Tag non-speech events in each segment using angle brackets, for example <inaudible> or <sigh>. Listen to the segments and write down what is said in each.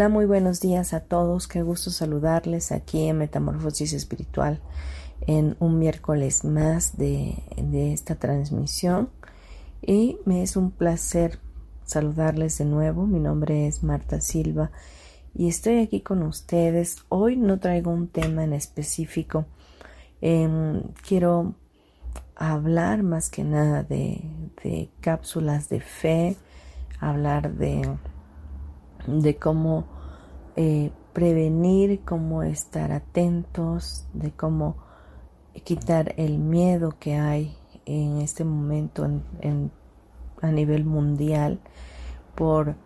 Hola, muy buenos días a todos. Qué gusto saludarles aquí en Metamorfosis Espiritual en un miércoles más de, esta transmisión. Y me es un placer saludarles de nuevo. Mi nombre es Marta Silva y estoy aquí con ustedes. Hoy no traigo un tema en específico. Em, quiero hablar más que nada de, de cápsulas de fe, hablar de de cómo eh, prevenir, cómo estar atentos, de cómo quitar el miedo que hay en este momento a nivel mundial por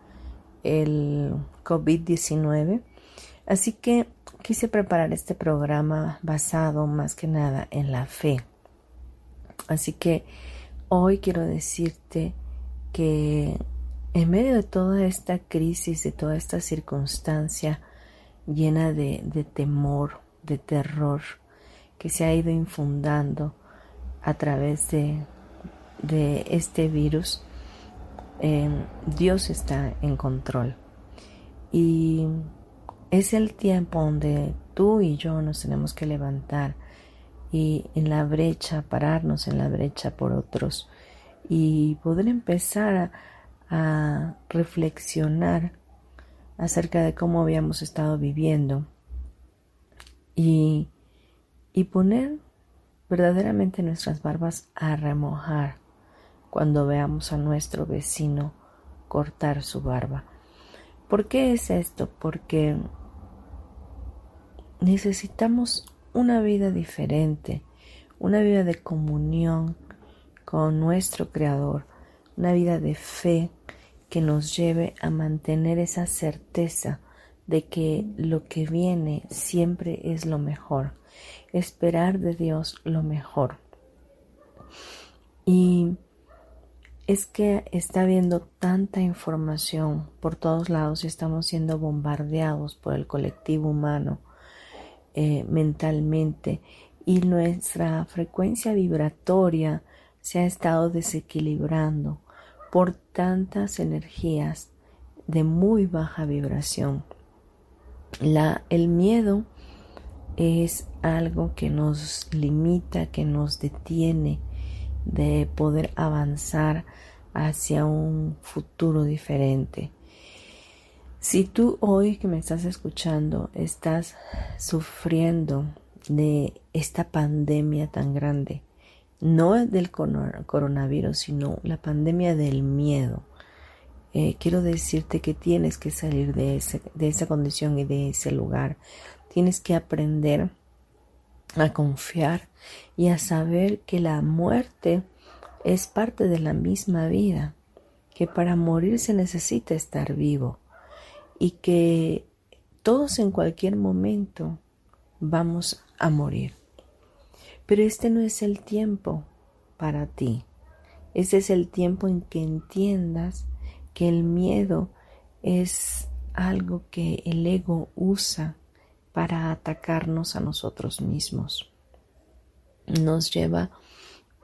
el COVID-19. Así que quise preparar este programa basado más que nada en la fe. Así que hoy quiero decirte que en medio de toda esta crisis, de toda esta circunstancia llena de, temor, de terror, que se ha ido infundando a través de, este virus, em, Dios está en control. Y es el tiempo donde tú y yo nos tenemos que levantar y en la brecha, pararnos en la brecha por otros y poder empezar a a reflexionar acerca de cómo habíamos estado viviendo y, y poner verdaderamente nuestras barbas a remojar cuando veamos a nuestro vecino cortar su barba. ¿Por qué es esto? Porque necesitamos una vida diferente, una vida de comunión con nuestro Creador, una vida de fe que nos lleve a mantener esa certeza de que lo que viene siempre es lo mejor, esperar de Dios lo mejor. Y es que está habiendo tanta información por todos lados y estamos siendo bombardeados por el colectivo humano eh, mentalmente y nuestra frecuencia vibratoria se ha estado desequilibrando por tantas energías de muy baja vibración. La, el miedo es algo que nos limita, que nos detiene de poder avanzar hacia un futuro diferente. Si tú hoy que me estás escuchando estás sufriendo de esta pandemia tan grande, no del coronavirus, sino la pandemia del miedo. Eh, quiero decirte que tienes que salir de, de esa condición y de ese lugar. Tienes que aprender a confiar y a saber que la muerte es parte de la misma vida, que para morir se necesita estar vivo y que todos en cualquier momento vamos a morir. Pero este no es el tiempo para ti. Ese es el tiempo en que entiendas que el miedo es algo que el ego usa para atacarnos a nosotros mismos. Nos lleva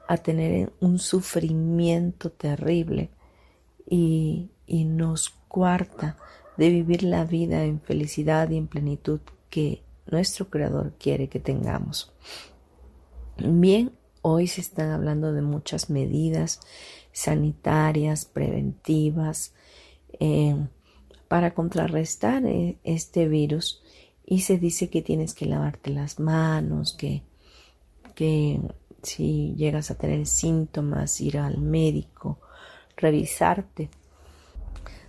a tener un sufrimiento terrible y nos cuarta de vivir la vida en felicidad y en plenitud que nuestro Creador quiere que tengamos. Bien, hoy se están hablando de muchas medidas sanitarias, preventivas, eh, para contrarrestar eh, este virus y se dice que tienes que lavarte las manos, que, que si llegas a tener síntomas, ir al médico, revisarte.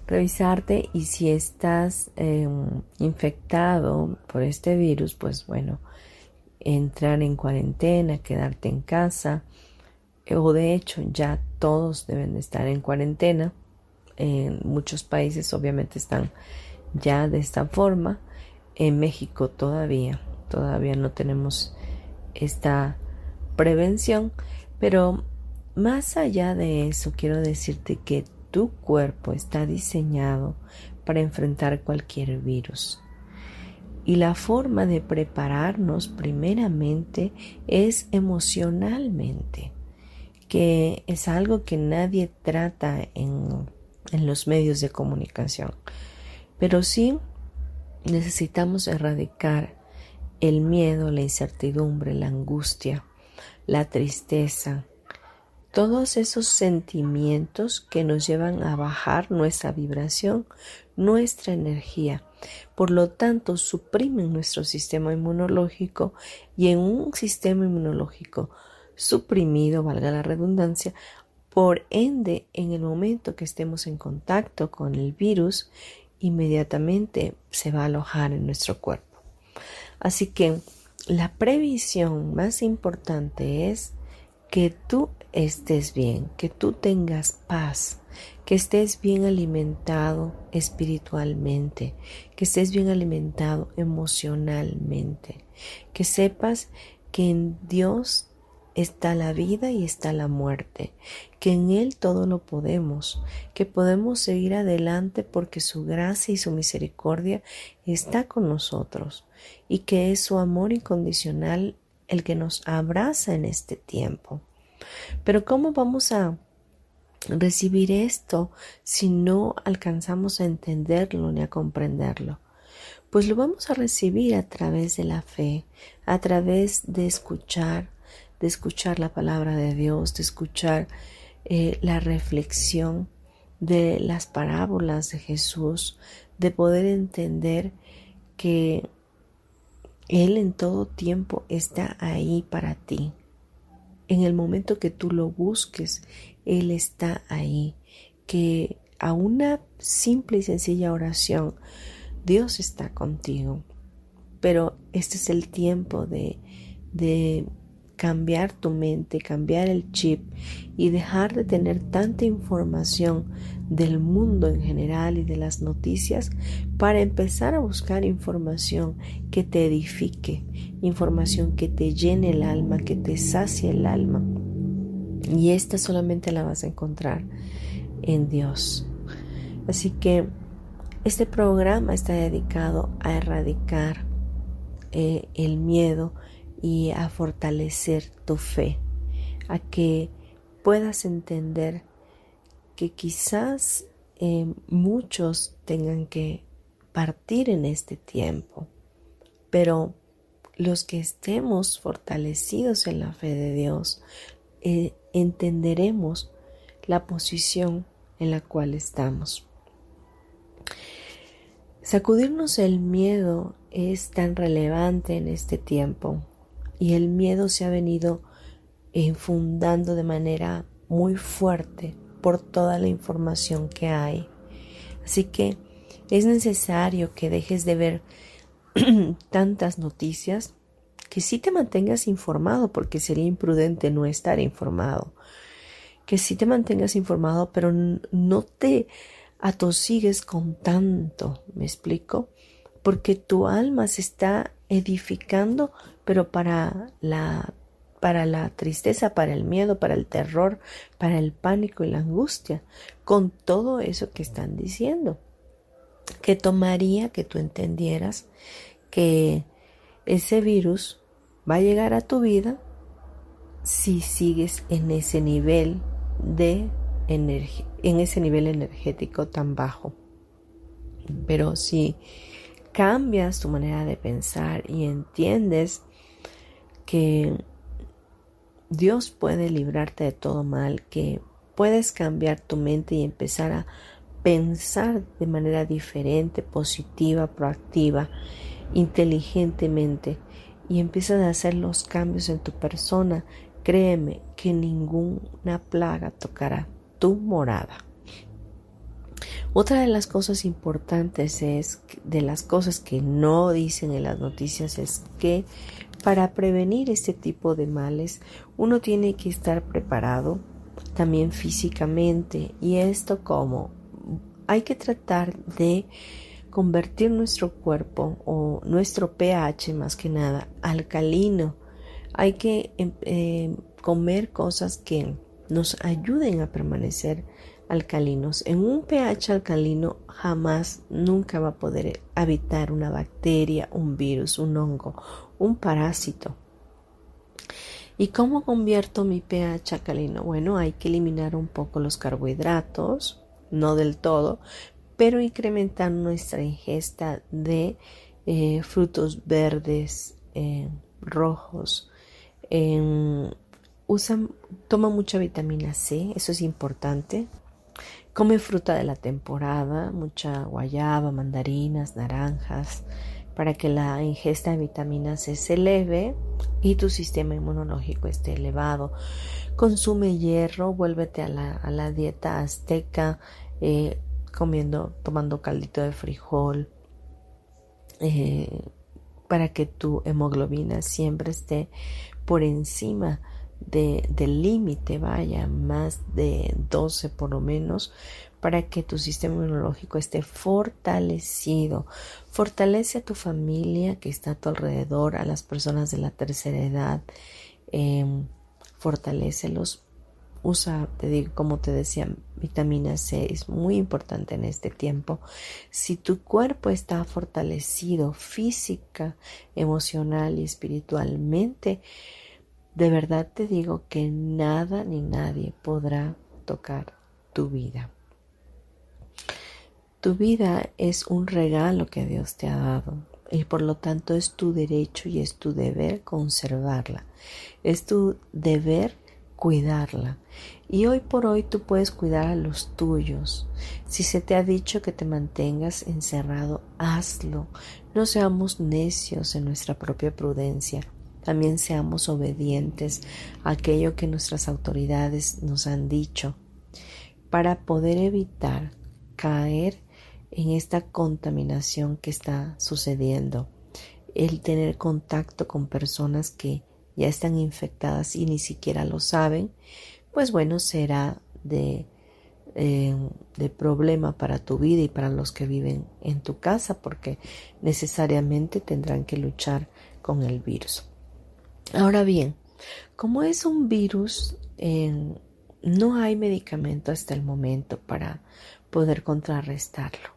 Revisarte y si estás em, infectado por este virus, pues bueno, entrar en cuarentena, quedarte en casa, o de hecho ya todos deben de estar en cuarentena. En muchos países obviamente están ya de esta forma. En México todavía, todavía no tenemos esta prevención, pero más allá de eso quiero decirte que tu cuerpo está diseñado para enfrentar cualquier virus. Y la forma de prepararnos primeramente es emocionalmente, que es algo que nadie trata en, en los medios de comunicación. Pero sí necesitamos erradicar el miedo, la incertidumbre, la angustia, la tristeza, todos esos sentimientos que nos llevan a bajar nuestra vibración, nuestra energía por lo tanto, suprimen nuestro sistema inmunológico y en un sistema inmunológico suprimido, valga la redundancia, por ende, en el momento que estemos en contacto con el virus, inmediatamente se va a alojar en nuestro cuerpo. Así que la previsión más importante es que tú estés bien, que tú tengas paz, que estés bien alimentado espiritualmente, que estés bien alimentado emocionalmente, que sepas que en Dios está la vida y está la muerte, que en Él todo lo podemos, que podemos seguir adelante porque su gracia y su misericordia está con nosotros y que es su amor incondicional el que nos abraza en este tiempo. Pero ¿cómo vamos a recibir esto si no alcanzamos a entenderlo ni a comprenderlo? Pues lo vamos a recibir a través de la fe, a través de escuchar, de escuchar la palabra de Dios, de escuchar eh, la reflexión de las parábolas de Jesús, de poder entender que Él en todo tiempo está ahí para ti. En el momento que tú lo busques, Él está ahí. Que a una simple y sencilla oración, Dios está contigo. Pero este es el tiempo de, de cambiar tu mente, cambiar el chip y dejar de tener tanta información del mundo en general y de las noticias para empezar a buscar información que te edifique, información que te llene el alma, que te sacie el alma. Y esta solamente la vas a encontrar en Dios. Así que este programa está dedicado a erradicar eh, el miedo, y a fortalecer tu fe, a que puedas entender que quizás eh, muchos tengan que partir en este tiempo, pero los que estemos fortalecidos en la fe de Dios, eh, entenderemos la posición en la cual estamos. Sacudirnos el miedo es tan relevante en este tiempo y el miedo se ha venido infundando de manera muy fuerte por toda la información que hay. Así que es necesario que dejes de ver <clears throat> tantas noticias, que sí te mantengas informado, porque sería imprudente no estar informado. Que sí te mantengas informado, pero no te atosigues con tanto, ¿me explico? Porque tu alma se está edificando pero para la para la tristeza, para el miedo, para el terror, para el pánico y la angustia, con todo eso que están diciendo. Que tomaría que tú entendieras que ese virus va a llegar a tu vida si sigues en ese nivel de en ese nivel energético tan bajo. Pero si cambias tu manera de pensar y entiendes que Dios puede librarte de todo mal, que puedes cambiar tu mente y empezar a pensar de manera diferente, positiva, proactiva inteligentemente y empiezas a hacer los cambios en tu persona, créeme que ninguna plaga tocará tu morada. Otra de las cosas importantes es, de las cosas que no dicen en las noticias, es que para prevenir este tipo de males uno tiene que estar preparado también físicamente y esto como hay que tratar de convertir nuestro cuerpo o nuestro pH más que nada alcalino. Hay que em, em, comer cosas que nos ayuden a permanecer alcalinos. En un pH alcalino jamás, nunca va a poder habitar una bacteria, un virus, un hongo, un parásito. ¿Y cómo convierto mi pH alcalino? Bueno, hay que eliminar un poco los carbohidratos, no del todo, pero incrementar nuestra ingesta de eh, frutos verdes, eh, rojos. usan, toma mucha vitamina C, eso es importante. Come fruta de la temporada, mucha guayaba, mandarinas, naranjas, para que la ingesta de vitamina C se eleve y tu sistema inmunológico esté elevado. Consume hierro, vuélvete a la, dieta azteca, eh, comiendo, tomando caldito de frijol, eh, para que tu hemoglobina siempre esté por encima del límite, vaya, más de 12 por lo menos, para que tu sistema inmunológico esté fortalecido. Fortalece a tu familia que está a tu alrededor, a las personas de la tercera edad. Eh, fortalecelos usa, te digo, como te decía, vitamina C es muy importante en este tiempo. Si tu cuerpo está fortalecido física, emocional y espiritualmente, de verdad te digo que nada ni nadie podrá tocar tu vida. Tu vida es un regalo que Dios te ha dado y por lo tanto es tu derecho y es tu deber conservarla. Es tu deber cuidarla. Y hoy por hoy tú puedes cuidar a los tuyos. Si se te ha dicho que te mantengas encerrado, hazlo. No seamos necios en nuestra propia prudencia. También seamos obedientes a aquello que nuestras autoridades nos han dicho para poder evitar caer en esta contaminación que está sucediendo. El tener contacto con personas que ya están infectadas y ni siquiera lo saben, pues bueno, será de, eh, de problema para tu vida y para los que viven en tu casa, porque necesariamente tendrán que luchar con el virus. Ahora bien, como es un virus, no hay medicamento hasta el momento para poder contrarrestarlo,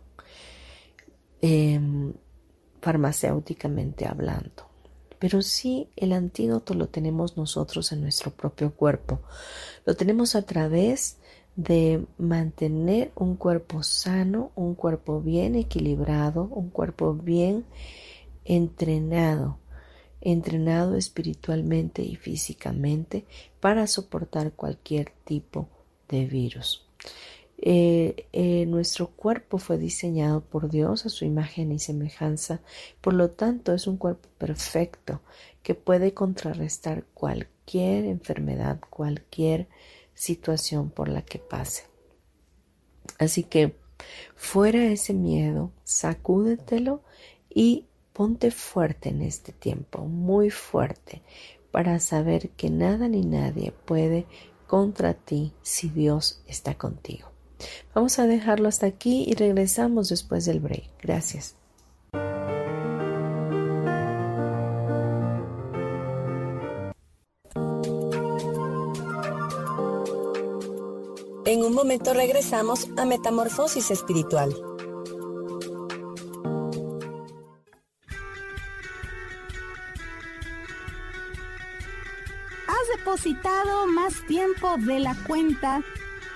em, farmacéuticamente hablando pero sí el antídoto lo tenemos nosotros en nuestro propio cuerpo. Lo tenemos a través de mantener un cuerpo sano, un cuerpo bien equilibrado, un cuerpo bien entrenado, entrenado espiritualmente y físicamente para soportar cualquier tipo de virus. Eh, eh, nuestro cuerpo fue diseñado por Dios a su imagen y semejanza, por lo tanto es un cuerpo perfecto que puede contrarrestar cualquier enfermedad, cualquier situación por la que pase. Así que fuera ese miedo, sacúdetelo y ponte fuerte en este tiempo, muy fuerte, para saber que nada ni nadie puede contra ti si Dios está contigo. Vamos a dejarlo hasta aquí y regresamos después del break. Gracias. En un momento regresamos a Metamorfosis Espiritual. ¿Has depositado más tiempo de la cuenta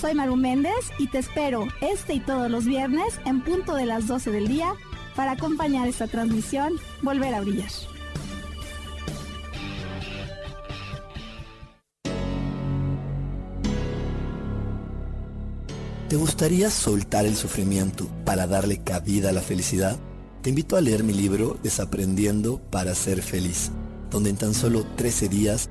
Soy Maru Méndez y te espero este y todos los viernes en punto de las 12 del día para acompañar esta transmisión Volver a Brillar. ¿Te gustaría soltar el sufrimiento para darle cabida a la felicidad? Te invito a leer mi libro Desaprendiendo para ser feliz, donde en tan solo 13 días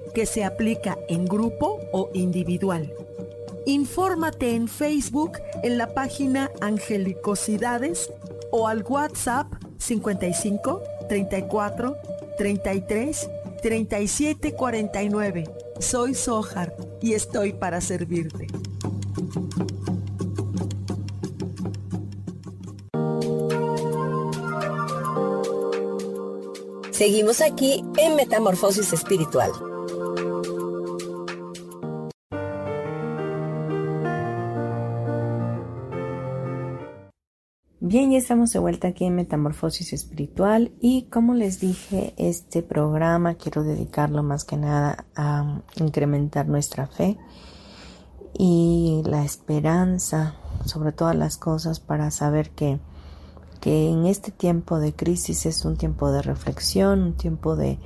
que se aplica en grupo o individual. Infórmate en Facebook en la página Angelicosidades o al WhatsApp 55 34 33 37 49. Soy Sojar y estoy para servirte. Seguimos aquí en Metamorfosis Espiritual. Bien, ya estamos de vuelta aquí en Metamorfosis Espiritual y como les dije, este programa quiero dedicarlo más que nada a incrementar nuestra fe y la esperanza sobre todas las cosas para saber que que en este tiempo de crisis es un tiempo de reflexión, un tiempo de,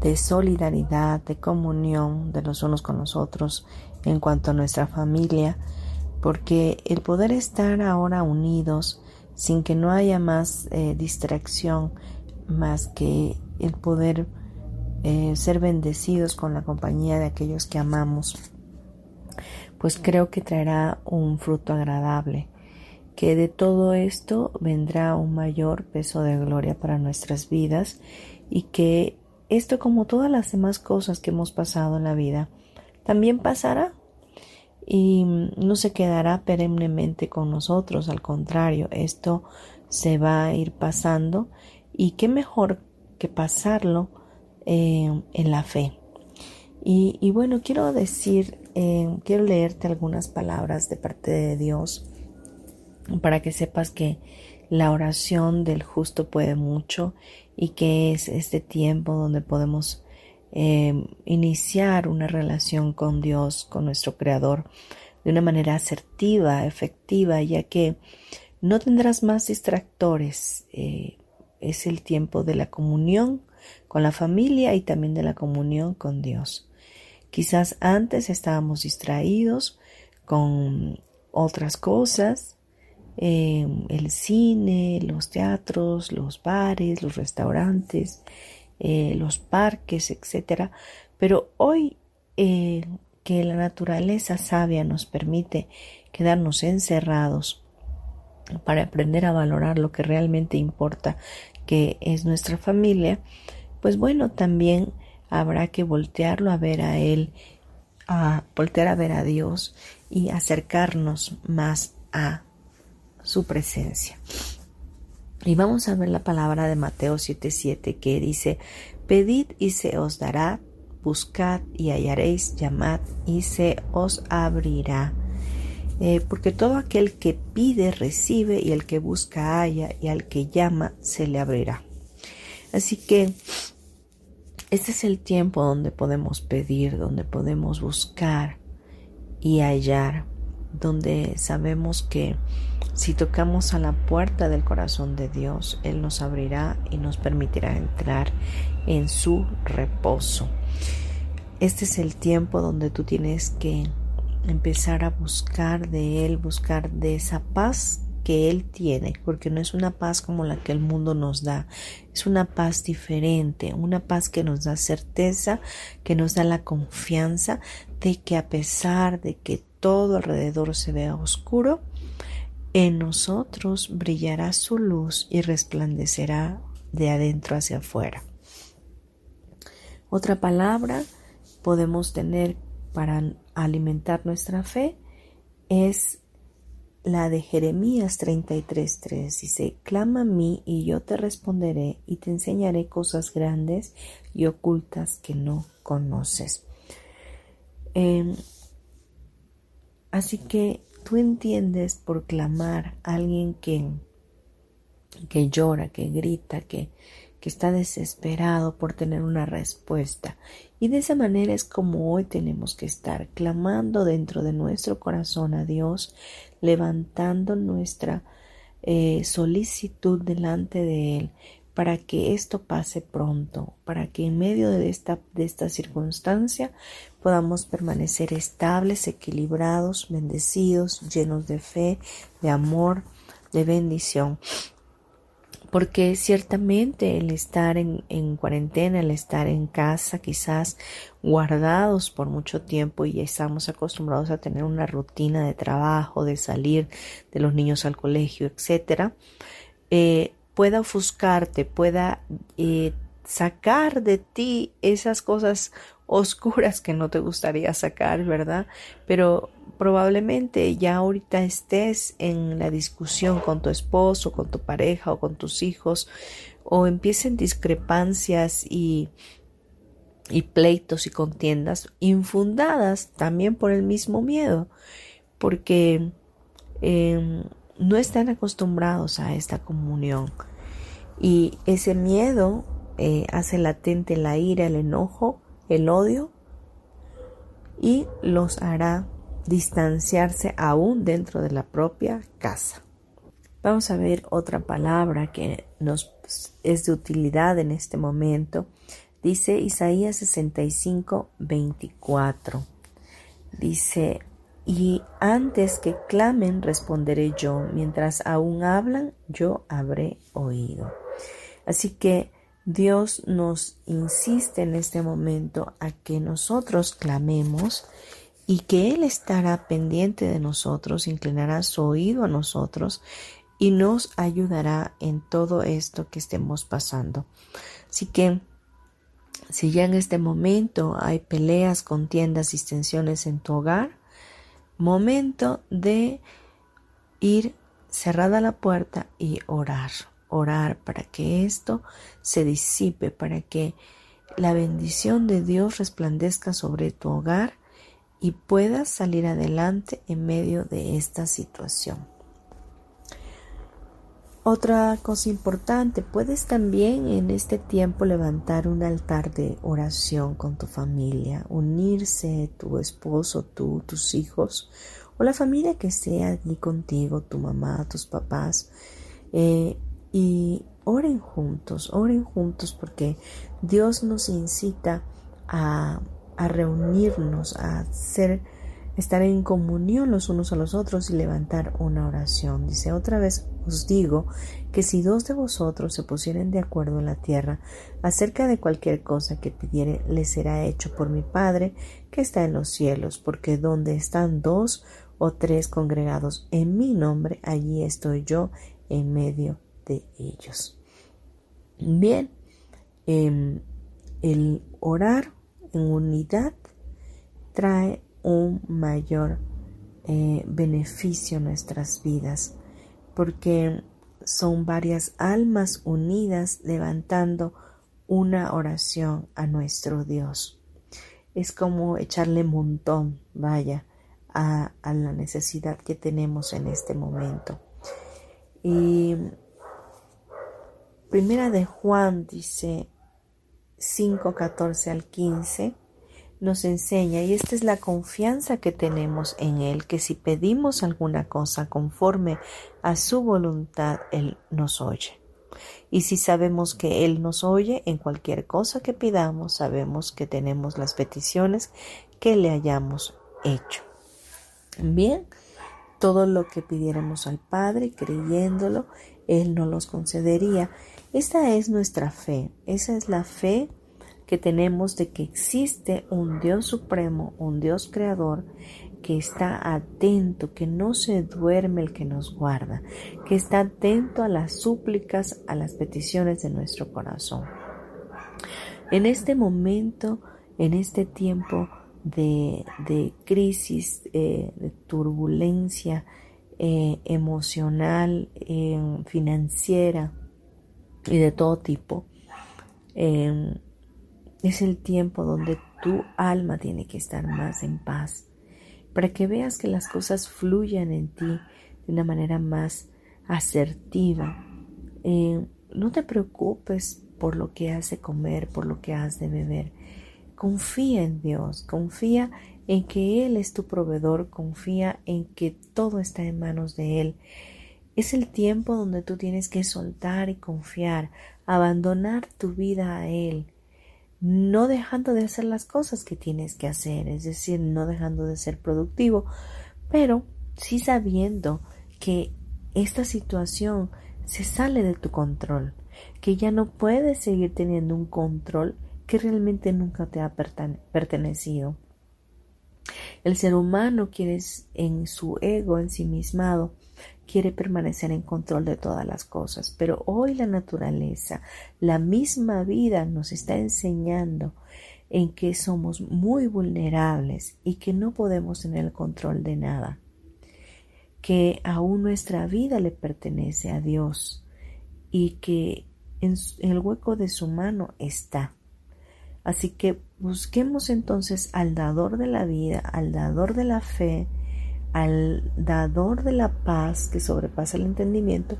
de solidaridad, de comunión de los unos con los otros en cuanto a nuestra familia, porque el poder estar ahora unidos sin que no haya más eh, distracción, más que el poder eh, ser bendecidos con la compañía de aquellos que amamos, pues creo que traerá un fruto agradable que de todo esto vendrá un mayor peso de gloria para nuestras vidas y que esto como todas las demás cosas que hemos pasado en la vida también pasará y no se quedará perennemente con nosotros, al contrario, esto se va a ir pasando y qué mejor que pasarlo eh, en la fe. Y, bueno, quiero decir, eh, quiero leerte algunas palabras de parte de Dios para que sepas que la oración del justo puede mucho y que es este tiempo donde podemos em, iniciar una relación con Dios, con nuestro Creador, de una manera asertiva, efectiva, ya que no tendrás más distractores. Eh, es el tiempo de la comunión con la familia y también de la comunión con Dios. Quizás antes estábamos distraídos con otras cosas, Em, el cine, los teatros, los bares, los restaurantes, eh, los parques, etcétera. Pero hoy eh, que la naturaleza sabia nos permite quedarnos encerrados para aprender a valorar lo que realmente importa, que es nuestra familia, pues bueno, también habrá que voltearlo a ver a Él, a voltear a ver a Dios y acercarnos más a su presencia. Y vamos a ver la palabra de Mateo 7:7 que dice, pedid y se os dará, buscad y hallaréis, llamad y se os abrirá. Eh, porque todo aquel que pide recibe y el que busca halla y al que llama se le abrirá. Así que este es el tiempo donde podemos pedir, donde podemos buscar y hallar donde sabemos que si tocamos a la puerta del corazón de Dios, Él nos abrirá y nos permitirá entrar en su reposo. Este es el tiempo donde tú tienes que empezar a buscar de Él, buscar de esa paz que Él tiene, porque no es una paz como la que el mundo nos da, es una paz diferente, una paz que nos da certeza, que nos da la confianza de que a pesar de que todo alrededor se vea oscuro, en nosotros brillará su luz y resplandecerá de adentro hacia afuera. Otra palabra podemos tener para alimentar nuestra fe es la de Jeremías 33:3 dice, clama a mí y yo te responderé y te enseñaré cosas grandes y ocultas que no conoces. Em, así que tú entiendes por clamar a alguien que, que llora, que grita, que, que está desesperado por tener una respuesta. Y de esa manera es como hoy tenemos que estar clamando dentro de nuestro corazón a Dios, levantando nuestra eh, solicitud delante de Él para que esto pase pronto, para que en medio de esta, de esta circunstancia podamos permanecer estables, equilibrados, bendecidos, llenos de fe, de amor, de bendición. Porque ciertamente el estar en, en, cuarentena, el estar en casa, quizás guardados por mucho tiempo y estamos acostumbrados a tener una rutina de trabajo, de salir de los niños al colegio, etcétera, eh, pueda ofuscarte, pueda eh, sacar de ti esas cosas oscuras que no te gustaría sacar, ¿verdad? Pero probablemente ya ahorita estés en la discusión con tu esposo, con tu pareja o con tus hijos, o empiecen discrepancias y, y pleitos y contiendas infundadas también por el mismo miedo, porque em, no están acostumbrados a esta comunión. Y ese miedo eh, hace latente la ira, el enojo, el odio y los hará distanciarse aún dentro de la propia casa. Vamos a ver otra palabra que nos es de utilidad en este momento. Dice Isaías 65, 24. Dice, y antes que clamen responderé yo, mientras aún hablan, yo habré oído. Así que Dios nos insiste en este momento a que nosotros clamemos y que Él estará pendiente de nosotros, inclinará su oído a nosotros y nos ayudará en todo esto que estemos pasando. Así que si ya en este momento hay peleas, contiendas y tensiones en tu hogar, momento de ir cerrada la puerta y orar, orar para que esto se disipe, para que la bendición de Dios resplandezca sobre tu hogar y puedas salir adelante en medio de esta situación. Otra cosa importante, puedes también en este tiempo levantar un altar de oración con tu familia, unirse tu esposo, tú, tus hijos o la familia que sea allí contigo, tu mamá, tus papás, eh, y oren juntos, oren juntos porque Dios nos incita a reunirnos, a estar en comunión los unos a los otros y levantar una oración. Dice otra vez os digo que si dos de vosotros se pusieren de acuerdo en la tierra acerca de cualquier cosa que pidiere, le será hecho por mi Padre que está en los cielos, porque donde están dos o tres congregados en mi nombre, allí estoy yo en medio de ellos. Bien, em, el orar en unidad trae un mayor eh, beneficio a nuestras vidas, porque son varias almas unidas levantando una oración a nuestro Dios. Es como echarle montón, vaya, a, la necesidad que tenemos en este momento. Y Primera de Juan dice, 5, 14 al 15, nos enseña, y esta es la confianza que tenemos en Él, que si pedimos alguna cosa conforme a su voluntad, Él nos oye. Y si sabemos que Él nos oye en cualquier cosa que pidamos, sabemos que tenemos las peticiones que le hayamos hecho. Bien, todo lo que pidiéramos al Padre, creyéndolo, Él nos los concedería. Esta es nuestra fe, esa es la fe que tenemos de que existe un Dios supremo, un Dios creador, que está atento, que no se duerme el que nos guarda, que está atento a las súplicas, a las peticiones de nuestro corazón. En este momento, en este tiempo de, crisis, eh, de turbulencia eh, emocional, eh, financiera y de todo tipo, es el tiempo donde tu alma tiene que estar más en paz, para que veas que las cosas fluyan en ti de una manera más asertiva. Eh, no te preocupes por lo que has de comer, por lo que has de beber. Confía en Dios, confía en que Él es tu proveedor, confía en que todo está en manos de Él. Es el tiempo donde tú tienes que soltar y confiar, abandonar tu vida a Él, no dejando de hacer las cosas que tienes que hacer, es decir, no dejando de ser productivo, pero sí sabiendo que esta situación se sale de tu control, que ya no puedes seguir teniendo un control que realmente nunca te ha pertenecido. El ser humano quiere en su ego ensimismado quiere permanecer en control de todas las cosas, pero hoy la naturaleza, la misma vida nos está enseñando en que somos muy vulnerables y que no podemos tener el control de nada, que aún nuestra vida le pertenece a Dios y que en el hueco de su mano está. Así que busquemos entonces al dador de la vida, al dador de la fe, al dador de la paz que sobrepasa el entendimiento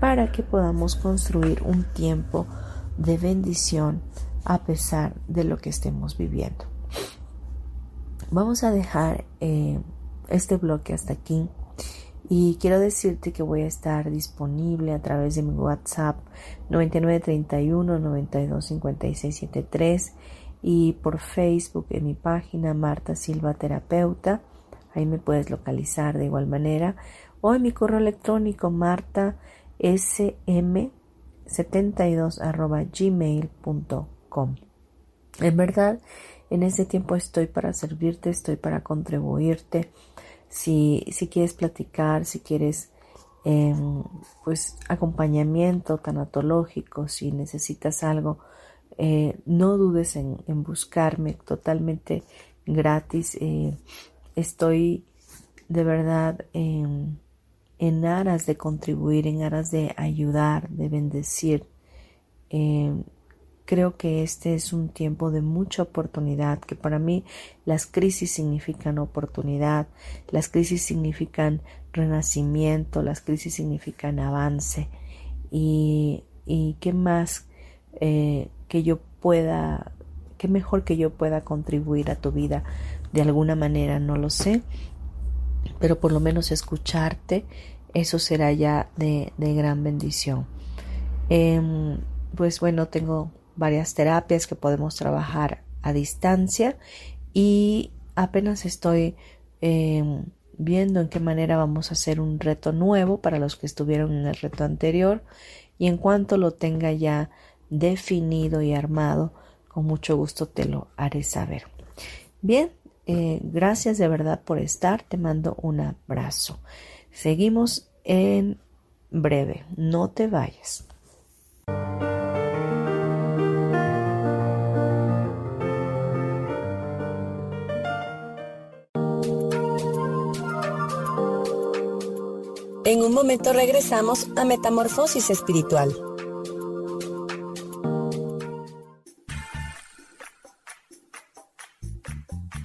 para que podamos construir un tiempo de bendición a pesar de lo que estemos viviendo. Vamos a dejar eh, este bloque hasta aquí y quiero decirte que voy a estar disponible a través de mi WhatsApp 9931 925673 y por Facebook en mi página Marta Silva Terapeuta Ahí me puedes localizar de igual manera. O en mi correo electrónico martasm72 gmail.com. En verdad, en este tiempo estoy para servirte, estoy para contribuirte. Si, si quieres platicar, si quieres em, pues acompañamiento tanatológico, si necesitas algo, eh, no dudes en, en, buscarme totalmente gratis. Eh, estoy de verdad en, aras de contribuir, en aras de ayudar, de bendecir. Em, creo que este es un tiempo de mucha oportunidad, que para mí las crisis significan oportunidad, las crisis significan renacimiento, las crisis significan avance. Y, y qué más eh, que yo pueda, qué mejor que yo pueda contribuir a tu vida de alguna manera, no lo sé, pero por lo menos escucharte, eso será ya de, gran bendición. Em, pues bueno, tengo varias terapias que podemos trabajar a distancia y apenas estoy em, viendo en qué manera vamos a hacer un reto nuevo para los que estuvieron en el reto anterior y en cuanto lo tenga ya definido y armado, con mucho gusto te lo haré saber. Bien, eh, gracias de verdad por estar. Te mando un abrazo. Seguimos en breve. No te vayas. En un momento regresamos a Metamorfosis Espiritual.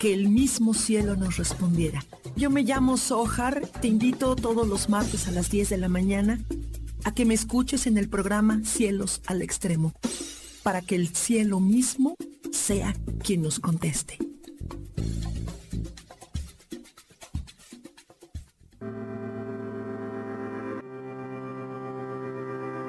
que el mismo cielo nos respondiera. Yo me llamo Sohar, te invito todos los martes a las 10 de la mañana a que me escuches en el programa Cielos al Extremo, para que el cielo mismo sea quien nos conteste.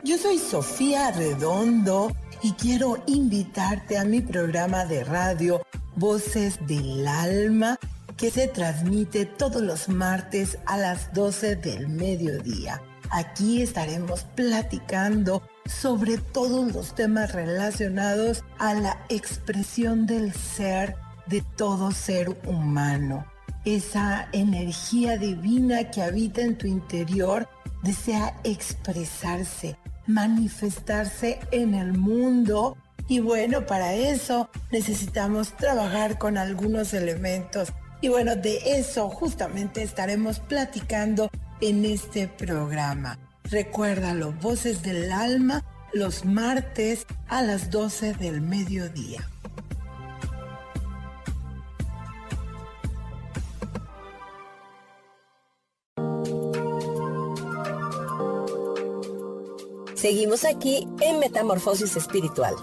Yo soy Sofía Redondo y quiero invitarte a mi programa de radio Voces del Alma que se transmite todos los martes a las 12 del mediodía. Aquí estaremos platicando sobre todos los temas relacionados a la expresión del ser de todo ser humano. Esa energía divina que habita en tu interior desea expresarse, manifestarse en el mundo. Y bueno, para eso necesitamos trabajar con algunos elementos. Y bueno, de eso justamente estaremos platicando en este programa. Recuérdalo, Voces del Alma, los martes a las 12 del mediodía. Seguimos aquí en Metamorfosis Espiritual.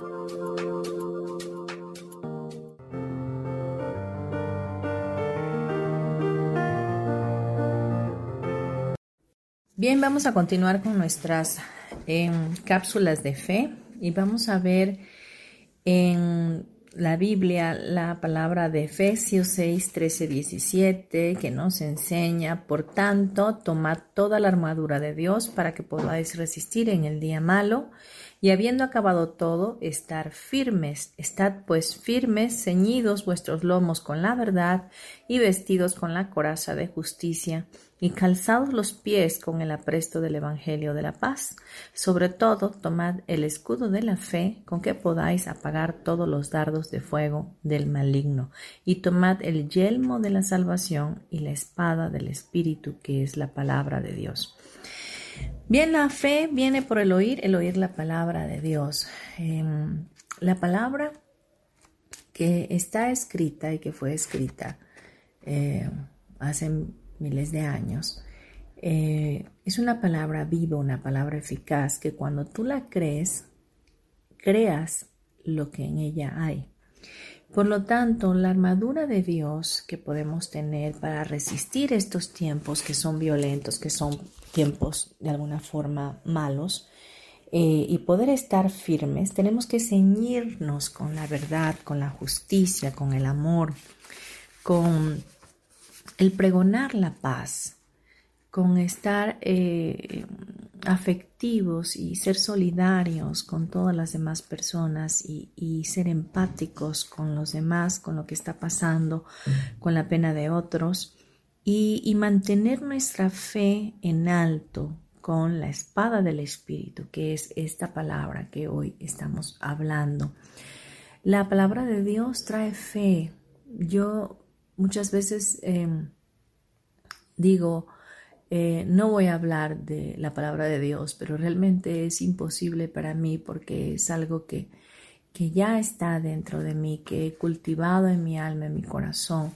Bien, vamos a continuar con nuestras em, cápsulas de fe y vamos a ver en la Biblia la palabra de Efesios 6, 13, 17 que nos enseña, por tanto, tomad toda la armadura de Dios para que podáis resistir en el día malo y habiendo acabado todo, estar firmes. Estad pues firmes, ceñidos vuestros lomos con la verdad y vestidos con la coraza de justicia y calzados los pies con el apresto del Evangelio de la paz. Sobre todo, tomad el escudo de la fe con que podáis apagar todos los dardos de fuego del maligno, y tomad el yelmo de la salvación y la espada del Espíritu, que es la palabra de Dios. Bien, la fe viene por el oír, el oír la palabra de Dios. Em, la palabra que está escrita y que fue escrita eh, hace miles de años, eh, es una palabra viva, una palabra eficaz, que cuando tú la crees, creas lo que en ella hay. Por lo tanto, la armadura de Dios que podemos tener para resistir estos tiempos que son violentos, que son tiempos de alguna forma malos, eh, y poder estar firmes, tenemos que ceñirnos con la verdad, con la justicia, con el amor, con el pregonar la paz, con estar eh, afectivos y ser solidarios con todas las demás personas y, ser empáticos con los demás, con lo que está pasando, con la pena de otros y, y mantener nuestra fe en alto con la espada del Espíritu, que es esta palabra que hoy estamos hablando. La palabra de Dios trae fe. Yo muchas veces em, digo, eh, no voy a hablar de la palabra de Dios, pero realmente es imposible para mí porque es algo que, que ya está dentro de mí, que he cultivado en mi alma, en mi corazón.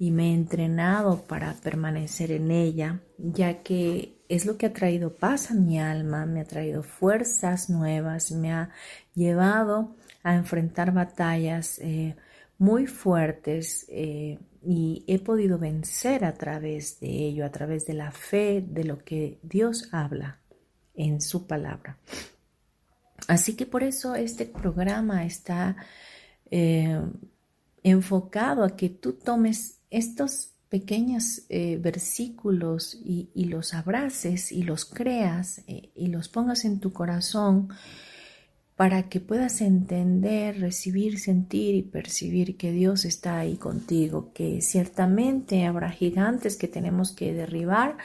y me he entrenado para permanecer en ella, ya que es lo que ha traído paz a mi alma, me ha traído fuerzas nuevas, me ha llevado a enfrentar batallas eh, muy fuertes eh, y he podido vencer a través de ello, a través de la fe, de lo que Dios habla en su palabra. Así que por eso este programa está eh, enfocado a que tú tomes estos pequeños eh, versículos y, los abraces y los creas eh, y los pongas en tu corazón para que puedas entender, recibir, sentir y percibir que Dios está ahí contigo, que ciertamente habrá gigantes que tenemos que derribar,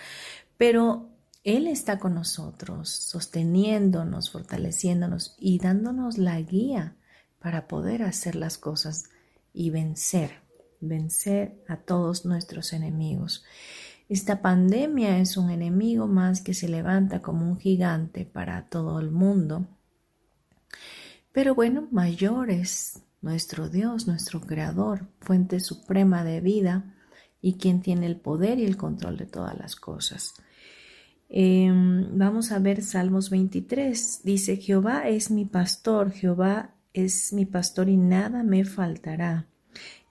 pero Él está con nosotros, sosteniéndonos, fortaleciéndonos y dándonos la guía para poder hacer las cosas y vencer, vencer a todos nuestros enemigos. Esta pandemia es un enemigo más que se levanta como un gigante para todo el mundo. Pero bueno, mayor es nuestro Dios, nuestro Creador, fuente suprema de vida y quien tiene el poder y el control de todas las cosas. Em, vamos a ver Salmos 23. Dice, Jehová es mi pastor, Jehová es mi pastor y nada me faltará.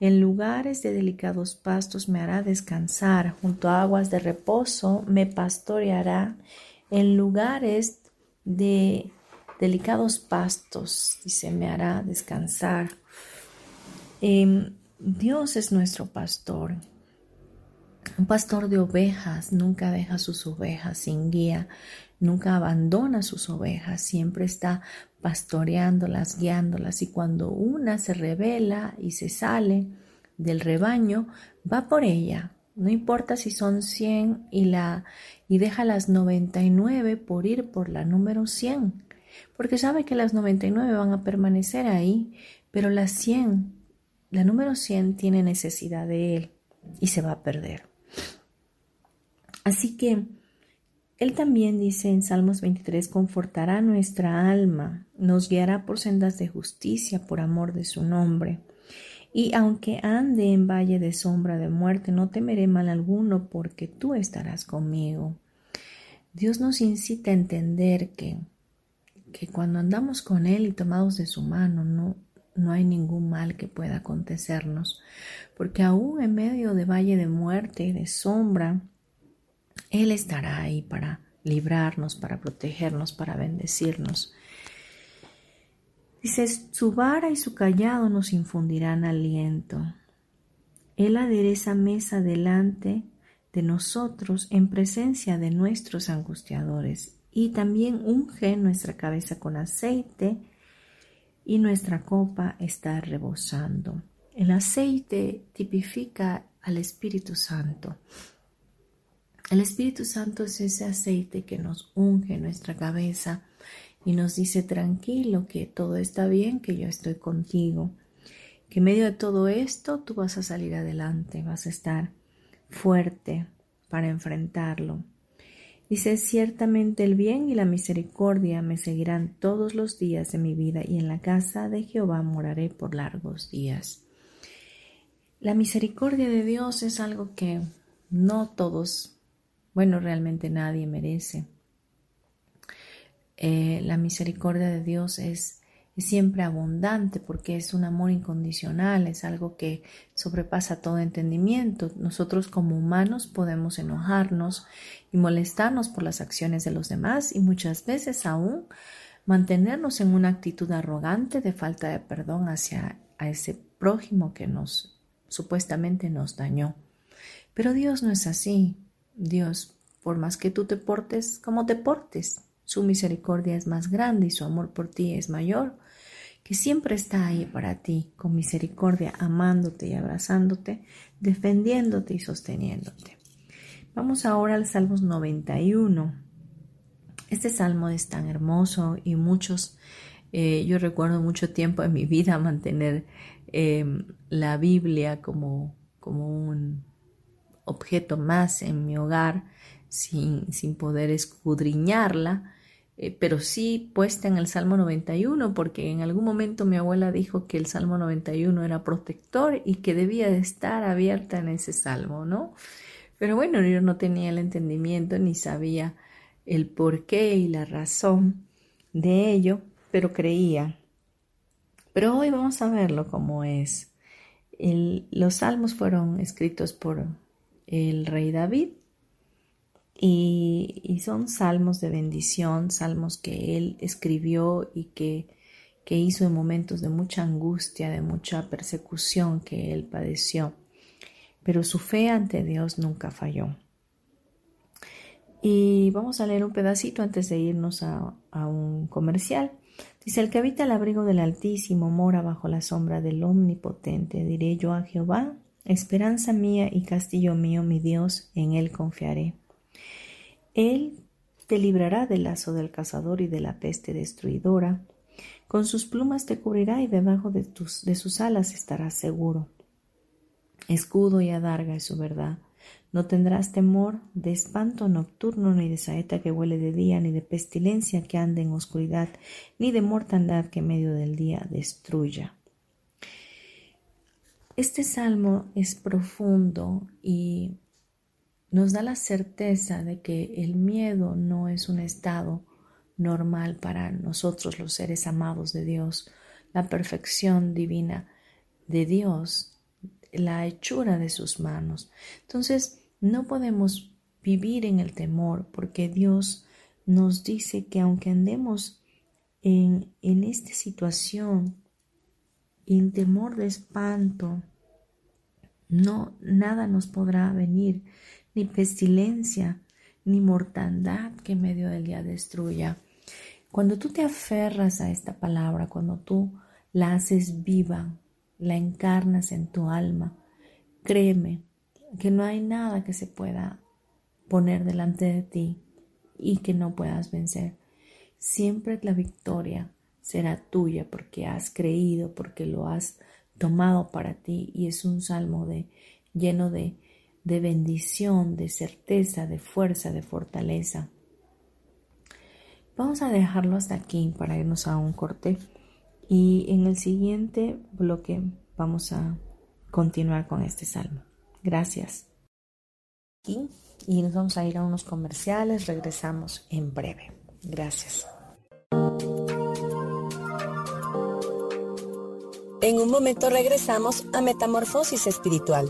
En lugares de delicados pastos me hará descansar, junto a aguas de reposo me pastoreará. En lugares de delicados pastos, dice, me hará descansar. Em, Dios es nuestro pastor. Un pastor de ovejas nunca deja sus ovejas sin guía, nunca abandona sus ovejas, siempre está pastoreándolas, guiándolas y cuando una se revela y se sale del rebaño, va por ella. No importa si son 100 y la y deja las 99 por ir por la número 100, porque sabe que las 99 van a permanecer ahí, pero la 100, la número 100 tiene necesidad de él y se va a perder. Así que él también dice en Salmos 23, confortará nuestra alma, nos guiará por sendas de justicia por amor de su nombre. Y aunque ande en valle de sombra de muerte, no temeré mal alguno, porque tú estarás conmigo. Dios nos incita a entender que, que cuando andamos con Él y tomados de su mano, no, no hay ningún mal que pueda acontecernos, porque aún en medio de valle de muerte de sombra, él estará ahí para librarnos, para protegernos, para bendecirnos. Dice, su vara y su callado nos infundirán aliento. Él adereza mesa delante de nosotros en presencia de nuestros angustiadores y también unge nuestra cabeza con aceite y nuestra copa está rebosando. El aceite tipifica al Espíritu Santo. El Espíritu Santo es ese aceite que nos unge nuestra cabeza y nos dice tranquilo que todo está bien, que yo estoy contigo, que en medio de todo esto tú vas a salir adelante, vas a estar fuerte para enfrentarlo. Dice, ciertamente el bien y la misericordia me seguirán todos los días de mi vida y en la casa de Jehová moraré por largos días. La misericordia de Dios es algo que no todos bueno, realmente nadie merece. Eh, la misericordia de Dios es, es, siempre abundante porque es un amor incondicional, es algo que sobrepasa todo entendimiento. Nosotros como humanos podemos enojarnos y molestarnos por las acciones de los demás y muchas veces aún mantenernos en una actitud arrogante de falta de perdón hacia a ese prójimo que nos supuestamente nos dañó. Pero Dios no es así. Dios, por más que tú te portes como te portes, su misericordia es más grande y su amor por ti es mayor, que siempre está ahí para ti, con misericordia, amándote y abrazándote, defendiéndote y sosteniéndote. Vamos ahora al Salmos 91. Este salmo es tan hermoso y muchos, eh, yo recuerdo mucho tiempo en mi vida mantener em, la Biblia como, como un objeto más en mi hogar sin, sin poder escudriñarla, eh, pero sí puesta en el Salmo 91, porque en algún momento mi abuela dijo que el Salmo 91 era protector y que debía de estar abierta en ese salmo, ¿no? Pero bueno, yo no tenía el entendimiento ni sabía el porqué y la razón de ello, pero creía. Pero hoy vamos a verlo como es. los salmos fueron escritos por el rey David y, son salmos de bendición, salmos que él escribió y que, que hizo en momentos de mucha angustia, de mucha persecución que él padeció. Pero su fe ante Dios nunca falló. Y vamos a leer un pedacito antes de irnos a, a un comercial. Dice, el que habita el abrigo del Altísimo mora bajo la sombra del Omnipotente. Diré yo a Jehová, esperanza mía y castillo mío, mi Dios, en él confiaré. Él te librará del lazo del cazador y de la peste destruidora. Con sus plumas te cubrirá y debajo de, tus, sus alas estarás seguro. Escudo y adarga es su verdad. No tendrás temor de espanto nocturno, ni de saeta que huele de día, ni de pestilencia que ande en oscuridad, ni de mortandad que en medio del día destruya. Este salmo es profundo y nos da la certeza de que el miedo no es un estado normal para nosotros los seres amados de Dios. La perfección divina de Dios, la hechura de sus manos. Entonces, no podemos vivir en el temor porque Dios nos dice que aunque andemos en, en esta situación, en temor de espanto, no, nada nos podrá venir ni pestilencia, ni mortandad que en medio del día destruya. Cuando tú te aferras a esta palabra, cuando tú la haces viva, la encarnas en tu alma, créeme que no hay nada que se pueda poner delante de ti y que no puedas vencer. Siempre la victoria será tuya porque has creído, porque lo has tomado para ti y es un salmo de lleno de de bendición, de certeza, de fuerza, de fortaleza. Vamos a dejarlo hasta aquí para irnos a un corte y en el siguiente bloque vamos a continuar con este salmo. Gracias. Y nos vamos a ir a unos comerciales, regresamos en breve. Gracias. En un momento regresamos a Metamorfosis Espiritual.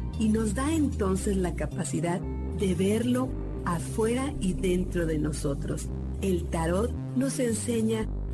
y nos da entonces la capacidad de verlo afuera y dentro de nosotros. El tarot nos enseña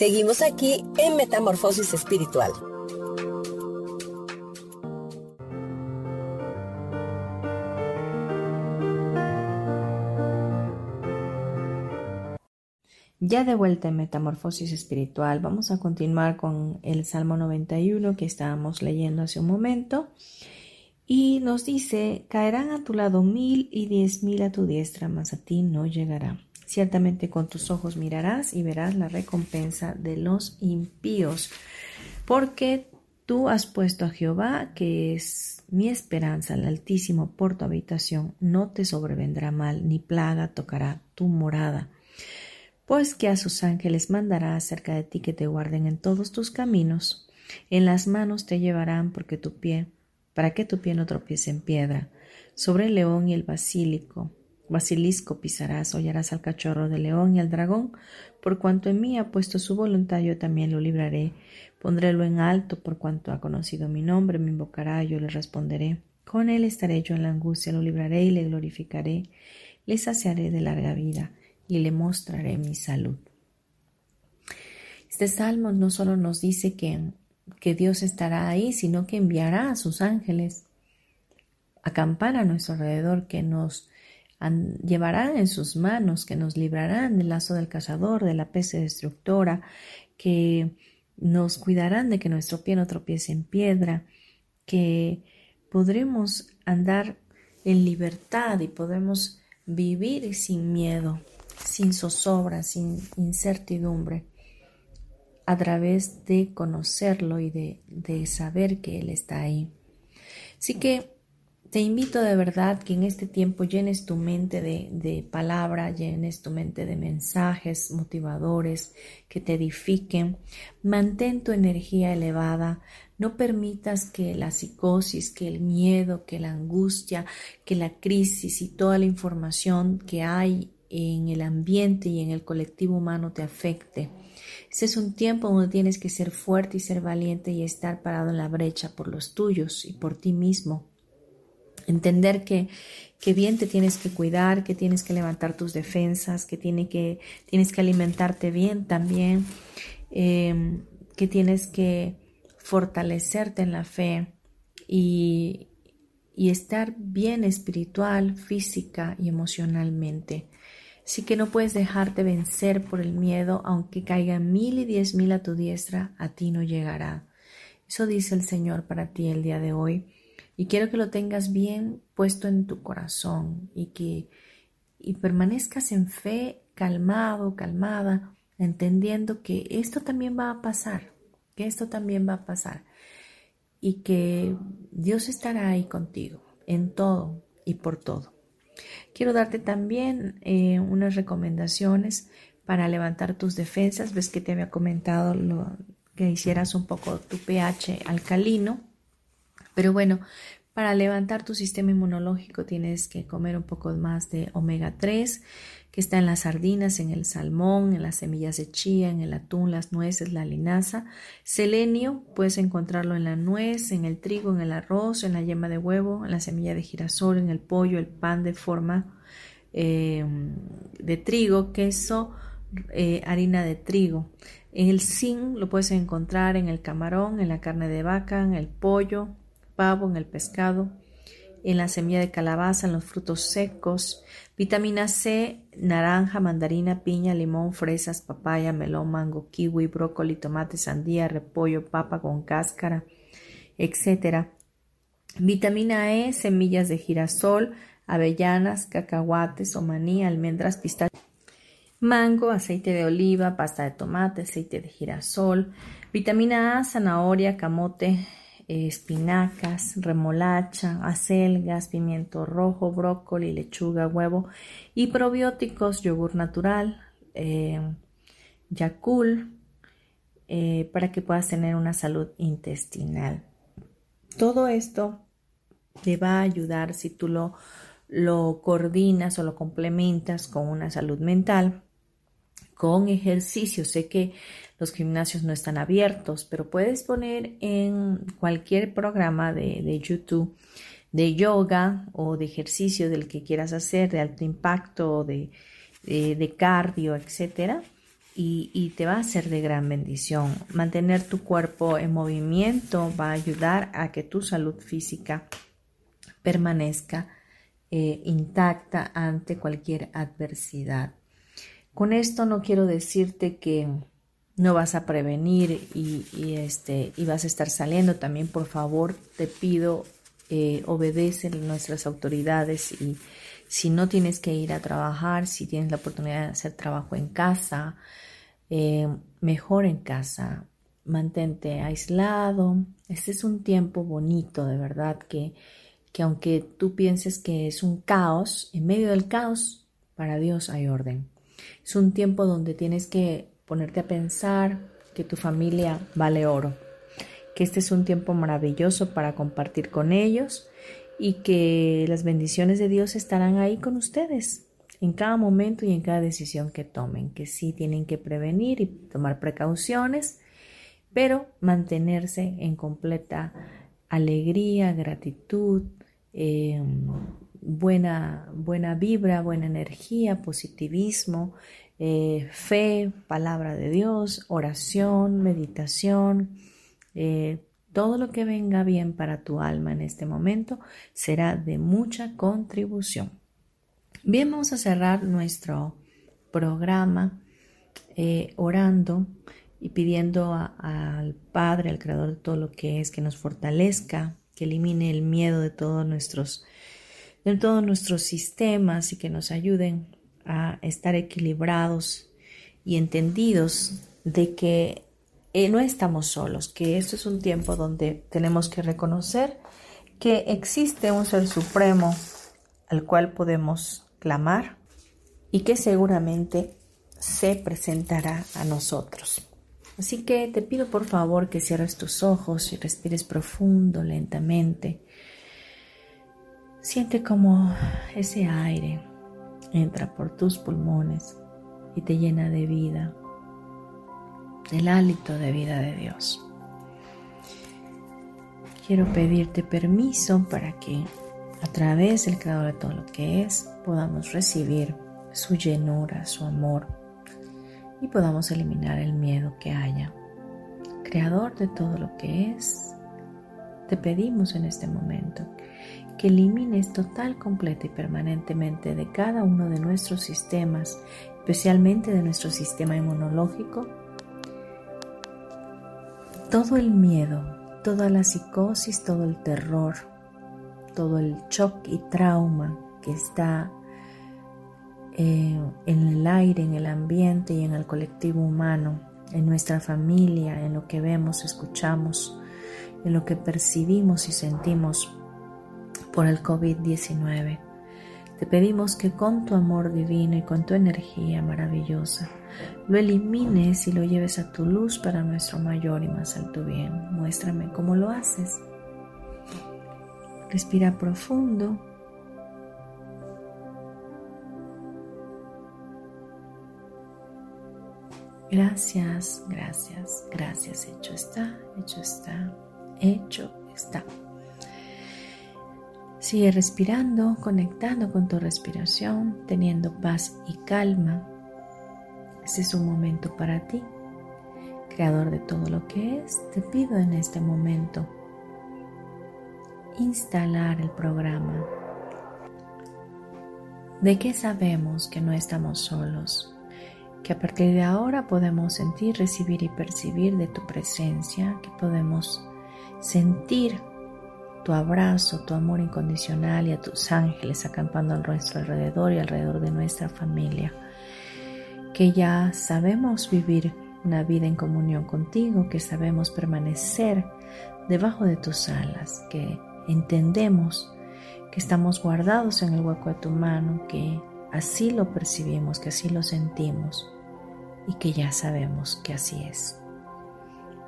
Seguimos aquí en Metamorfosis Espiritual. Ya de vuelta en Metamorfosis Espiritual, vamos a continuar con el Salmo 91 que estábamos leyendo hace un momento. Y nos dice, caerán a tu lado mil y diez mil a tu diestra, mas a ti no llegará. Ciertamente con tus ojos mirarás y verás la recompensa de los impíos, porque tú has puesto a Jehová, que es mi esperanza, el Altísimo, por tu habitación, no te sobrevendrá mal, ni plaga tocará tu morada. Pues que a sus ángeles mandará acerca de ti que te guarden en todos tus caminos, en las manos te llevarán porque tu pie, para que tu pie no tropiece en piedra, sobre el león y el basílico, Basilisco pisarás, hollarás al cachorro de león y al dragón, por cuanto en mí ha puesto su voluntad, yo también lo libraré. Pondrélo en alto, por cuanto ha conocido mi nombre, me invocará, yo le responderé. Con él estaré yo en la angustia, lo libraré y le glorificaré, le saciaré de larga vida y le mostraré mi salud. Este salmo no solo nos dice que, que Dios estará ahí, sino que enviará a sus ángeles acampar a nuestro alrededor, que nos llevarán en sus manos, que nos librarán del lazo del cazador, de la peste destructora, que nos cuidarán de que nuestro pie no tropiece en piedra, que podremos andar en libertad y podremos vivir sin miedo, sin zozobra, sin incertidumbre, a través de conocerlo y de, de saber que Él está ahí. Así que te invito de verdad que en este tiempo llenes tu mente de, de, palabra, llenes tu mente de mensajes motivadores que te edifiquen. Mantén tu energía elevada. No permitas que la psicosis, que el miedo, que la angustia, que la crisis y toda la información que hay en el ambiente y en el colectivo humano te afecte. Este es un tiempo donde tienes que ser fuerte y ser valiente y estar parado en la brecha por los tuyos y por ti mismo entender que, que bien te tienes que cuidar, que tienes que levantar tus defensas, que, tiene que tienes que alimentarte bien también, em, que tienes que fortalecerte en la fe y, y estar bien espiritual, física y emocionalmente. Así que no puedes dejarte vencer por el miedo, aunque caigan mil y diez mil a tu diestra, a ti no llegará. Eso dice el Señor para ti el día de hoy. Y quiero que lo tengas bien puesto en tu corazón y que y permanezcas en fe, calmado, calmada, entendiendo que esto también va a pasar, que esto también va a pasar y que Dios estará ahí contigo en todo y por todo. Quiero darte también eh, unas recomendaciones para levantar tus defensas. Ves que te había comentado lo, que hicieras un poco tu pH alcalino. Pero bueno, para levantar tu sistema inmunológico tienes que comer un poco más de omega 3, que está en las sardinas, en el salmón, en las semillas de chía, en el atún, las nueces, la linaza. Selenio, puedes encontrarlo en la nuez, en el trigo, en el arroz, en la yema de huevo, en la semilla de girasol, en el pollo, el pan de forma eh, de trigo, queso, eh, harina de trigo. El zinc lo puedes encontrar en el camarón, en la carne de vaca, en el pollo, pavo, en el pescado, en la semilla de calabaza, en los frutos secos, vitamina C, naranja, mandarina, piña, limón, fresas, papaya, melón, mango, kiwi, brócoli, tomate, sandía, repollo, papa con cáscara, etc. Vitamina E, semillas de girasol, avellanas, cacahuates maní, almendras, pistachos. mango, aceite de oliva, pasta de tomate, aceite de girasol, vitamina A, zanahoria, camote, espinacas, remolacha, acelgas, pimiento rojo, brócoli, lechuga, huevo y probióticos, yogur natural, eh, eh, para que puedas tener una salud intestinal. Todo esto te va a ayudar si tú lo, lo coordinas o lo complementas con una salud mental, con ejercicio. Sé que los gimnasios no están abiertos, pero puedes poner en cualquier programa de, YouTube de yoga o de ejercicio del que quieras hacer, de alto impacto, de, de, de cardio, etcétera y, te va a ser de gran bendición. Mantener tu cuerpo en movimiento va a ayudar a que tu salud física permanezca eh, intacta ante cualquier adversidad. Con esto no quiero decirte que no vas a prevenir y, este, y vas a estar saliendo. También, por favor, te pido, eh, obedece nuestras autoridades y si no tienes que ir a trabajar, si tienes la oportunidad de hacer trabajo en casa, eh, mejor en casa, mantente aislado. Este es un tiempo bonito, de verdad, que, que aunque tú pienses que es un caos, en medio del caos, para Dios hay orden. Es un tiempo donde tienes que ponerte a pensar que tu familia vale oro, que este es un tiempo maravilloso para compartir con ellos y que las bendiciones de Dios estarán ahí con ustedes en cada momento y en cada decisión que tomen, que sí tienen que prevenir y tomar precauciones, pero mantenerse en completa alegría, gratitud, em, buena, buena vibra, buena energía, positivismo, eh, fe, palabra de Dios, oración, meditación, eh, todo lo que venga bien para tu alma en este momento será de mucha contribución. Bien, vamos a cerrar nuestro programa eh, orando y pidiendo al Padre, al Creador de todo lo que es, que nos fortalezca, que elimine el miedo de todos nuestros, de todos nuestros sistemas y que nos ayuden a estar equilibrados y entendidos de que eh, no estamos solos, que esto es un tiempo donde tenemos que reconocer que existe un ser supremo al cual podemos clamar y que seguramente se presentará a nosotros. Así que te pido por favor que cierres tus ojos y respires profundo, lentamente. Siente como ese aire entra por tus pulmones y te llena de vida, del hálito de vida de Dios. Quiero pedirte permiso para que a través del creador de todo lo que es, podamos recibir su llenura, su amor y podamos eliminar el miedo que haya. Creador de todo lo que es, te pedimos en este momento que elimines total, completa y permanentemente de cada uno de nuestros sistemas, especialmente de nuestro sistema inmunológico, todo el miedo, toda la psicosis, todo el terror, todo el shock y trauma que está eh, en el aire, en el ambiente y en el colectivo humano, en nuestra familia, en lo que vemos, escuchamos, en lo que percibimos y sentimos por el COVID-19. Te pedimos que con tu amor divino y con tu energía maravillosa lo elimines y lo lleves a tu luz para nuestro mayor y más alto bien. Muéstrame cómo lo haces. Respira profundo. Gracias, gracias, gracias. Hecho está, hecho está, hecho está. Sigue respirando, conectando con tu respiración, teniendo paz y calma. Este es un momento para ti. Creador de todo lo que es, te pido en este momento instalar el programa. ¿De qué sabemos que no estamos solos? Que a partir de ahora podemos sentir, recibir y percibir de tu presencia, que podemos sentir tu abrazo, tu amor incondicional y a tus ángeles acampando a nuestro alrededor y alrededor de nuestra familia. que ya sabemos vivir una vida en comunión contigo, que sabemos permanecer debajo de tus alas, que entendemos que estamos guardados en el hueco de tu mano, que así lo percibimos, que así lo sentimos y que ya sabemos que así es.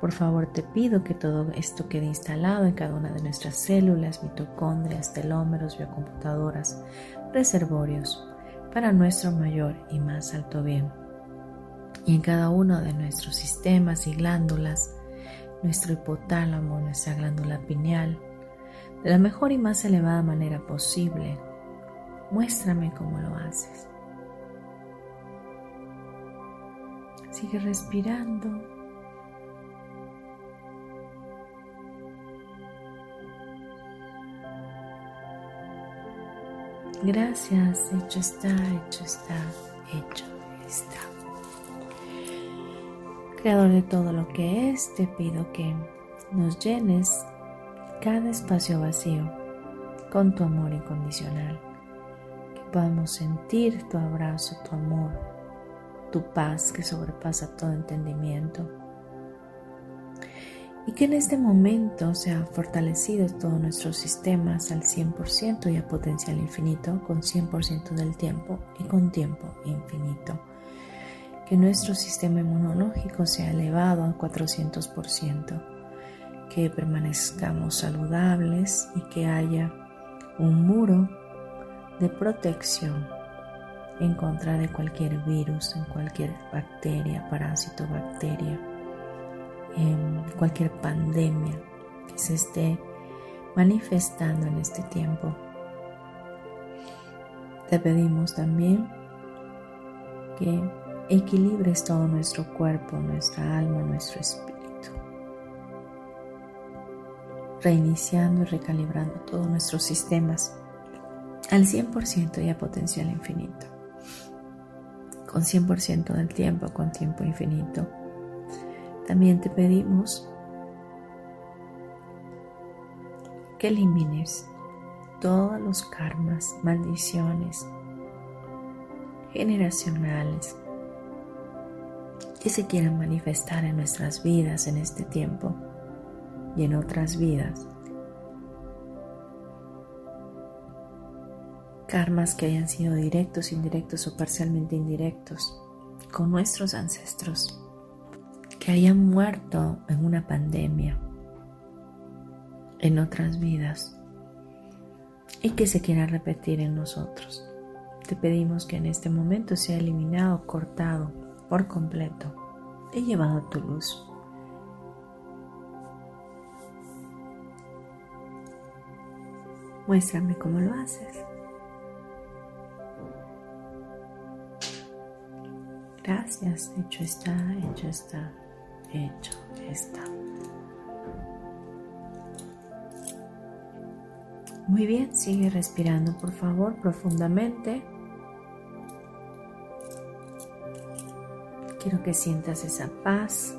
Por favor te pido que todo esto quede instalado en cada una de nuestras células, mitocondrias, telómeros, biocomputadoras, reservorios, para nuestro mayor y más alto bien. Y en cada uno de nuestros sistemas y glándulas, nuestro hipotálamo, nuestra glándula pineal, de la mejor y más elevada manera posible. Muéstrame cómo lo haces. Sigue respirando. Gracias, hecho está, hecho está, hecho está. Creador de todo lo que es, te pido que nos llenes cada espacio vacío con tu amor incondicional, que podamos sentir tu abrazo, tu amor, tu paz que sobrepasa todo entendimiento y que en este momento sea fortalecido todos nuestros sistemas al 100% y a potencial infinito con 100% del tiempo y con tiempo infinito. Que nuestro sistema inmunológico sea elevado a 400%, que permanezcamos saludables y que haya un muro de protección en contra de cualquier virus, en cualquier bacteria, parásito, bacteria en cualquier pandemia que se esté manifestando en este tiempo. Te pedimos también que equilibres todo nuestro cuerpo, nuestra alma, nuestro espíritu, reiniciando y recalibrando todos nuestros sistemas al 100% y a potencial infinito, con 100% del tiempo, con tiempo infinito también te pedimos que elimines todos los karmas, maldiciones generacionales que se quieran manifestar en nuestras vidas en este tiempo y en otras vidas. Karmas que hayan sido directos, indirectos o parcialmente indirectos con nuestros ancestros que hayan muerto en una pandemia, en otras vidas, y que se quiera repetir en nosotros. Te pedimos que en este momento sea eliminado, cortado por completo y llevado a tu luz. Muéstrame cómo lo haces. Gracias, hecho está, hecho está hecho está. Muy bien, sigue respirando por favor profundamente. Quiero que sientas esa paz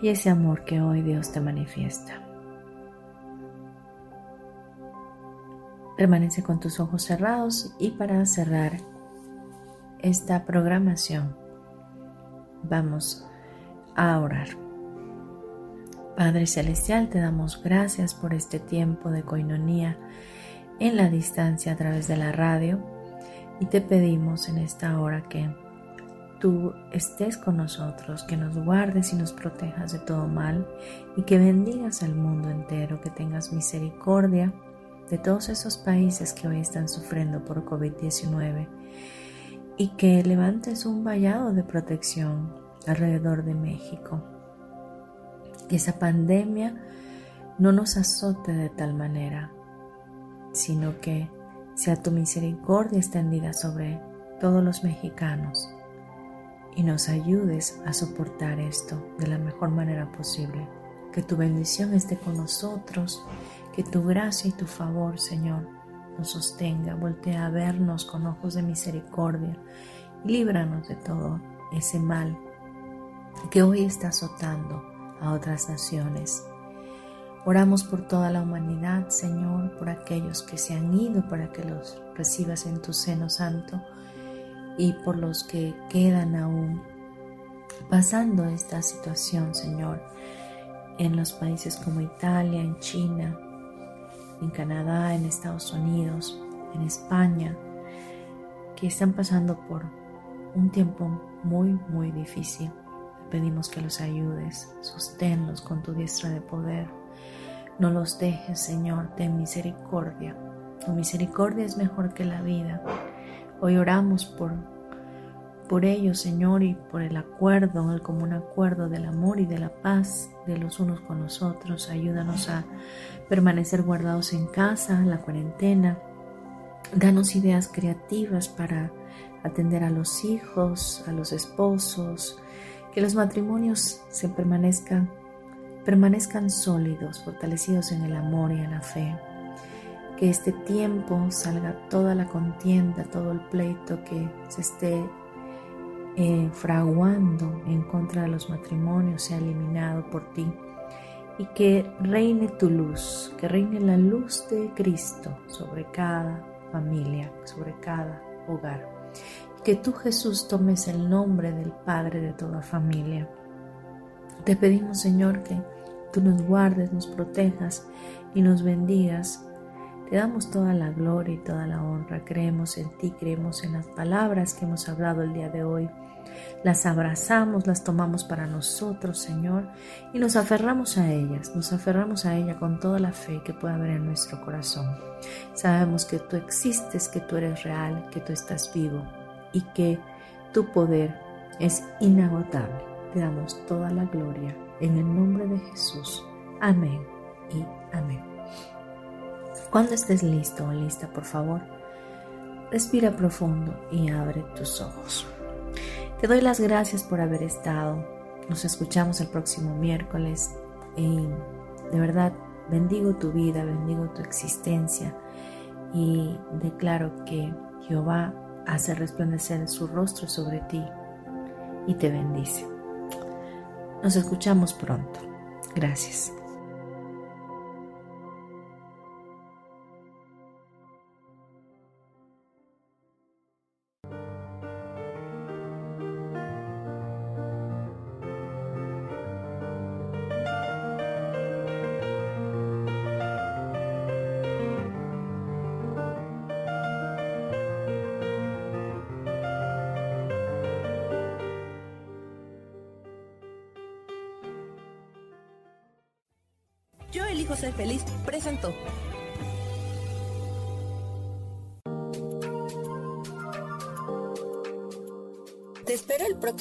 y ese amor que hoy Dios te manifiesta. Permanece con tus ojos cerrados y para cerrar esta programación Vamos a orar. Padre Celestial, te damos gracias por este tiempo de coinonía en la distancia a través de la radio y te pedimos en esta hora que tú estés con nosotros, que nos guardes y nos protejas de todo mal y que bendigas al mundo entero, que tengas misericordia de todos esos países que hoy están sufriendo por COVID-19 y que levantes un vallado de protección alrededor de México. Que esa pandemia no nos azote de tal manera, sino que sea tu misericordia extendida sobre todos los mexicanos y nos ayudes a soportar esto de la mejor manera posible. Que tu bendición esté con nosotros, que tu gracia y tu favor, Señor, sostenga, voltea a vernos con ojos de misericordia y líbranos de todo ese mal que hoy está azotando a otras naciones. Oramos por toda la humanidad, Señor, por aquellos que se han ido para que los recibas en tu seno santo y por los que quedan aún pasando esta situación, Señor, en los países como Italia, en China, en Canadá, en Estados Unidos, en España, que están pasando por un tiempo muy, muy difícil. Pedimos que los ayudes, sosténlos con tu diestra de poder. No los dejes, Señor, ten misericordia. Tu misericordia es mejor que la vida. Hoy oramos por, por ellos, Señor, y por el acuerdo, el común acuerdo del amor y de la paz de los unos con los otros. Ayúdanos a permanecer guardados en casa, la cuarentena. Danos ideas creativas para atender a los hijos, a los esposos, que los matrimonios se permanezcan, permanezcan sólidos, fortalecidos en el amor y en la fe que este tiempo salga toda la contienda, todo el pleito que se esté fraguando en contra de los matrimonios sea eliminado por ti y que reine tu luz, que reine la luz de Cristo sobre cada familia, sobre cada hogar. Que tú Jesús tomes el nombre del Padre de toda familia. Te pedimos Señor que tú nos guardes, nos protejas y nos bendigas te damos toda la gloria y toda la honra. Creemos en ti, creemos en las palabras que hemos hablado el día de hoy. Las abrazamos, las tomamos para nosotros, Señor, y nos aferramos a ellas, nos aferramos a ella con toda la fe que pueda haber en nuestro corazón. Sabemos que tú existes, que tú eres real, que tú estás vivo y que tu poder es inagotable. Te damos toda la gloria en el nombre de Jesús. Amén y amén. Cuando estés listo o lista, por favor, respira profundo y abre tus ojos. Te doy las gracias por haber estado. Nos escuchamos el próximo miércoles y de verdad bendigo tu vida, bendigo tu existencia y declaro que Jehová hace resplandecer su rostro sobre ti y te bendice. Nos escuchamos pronto. Gracias.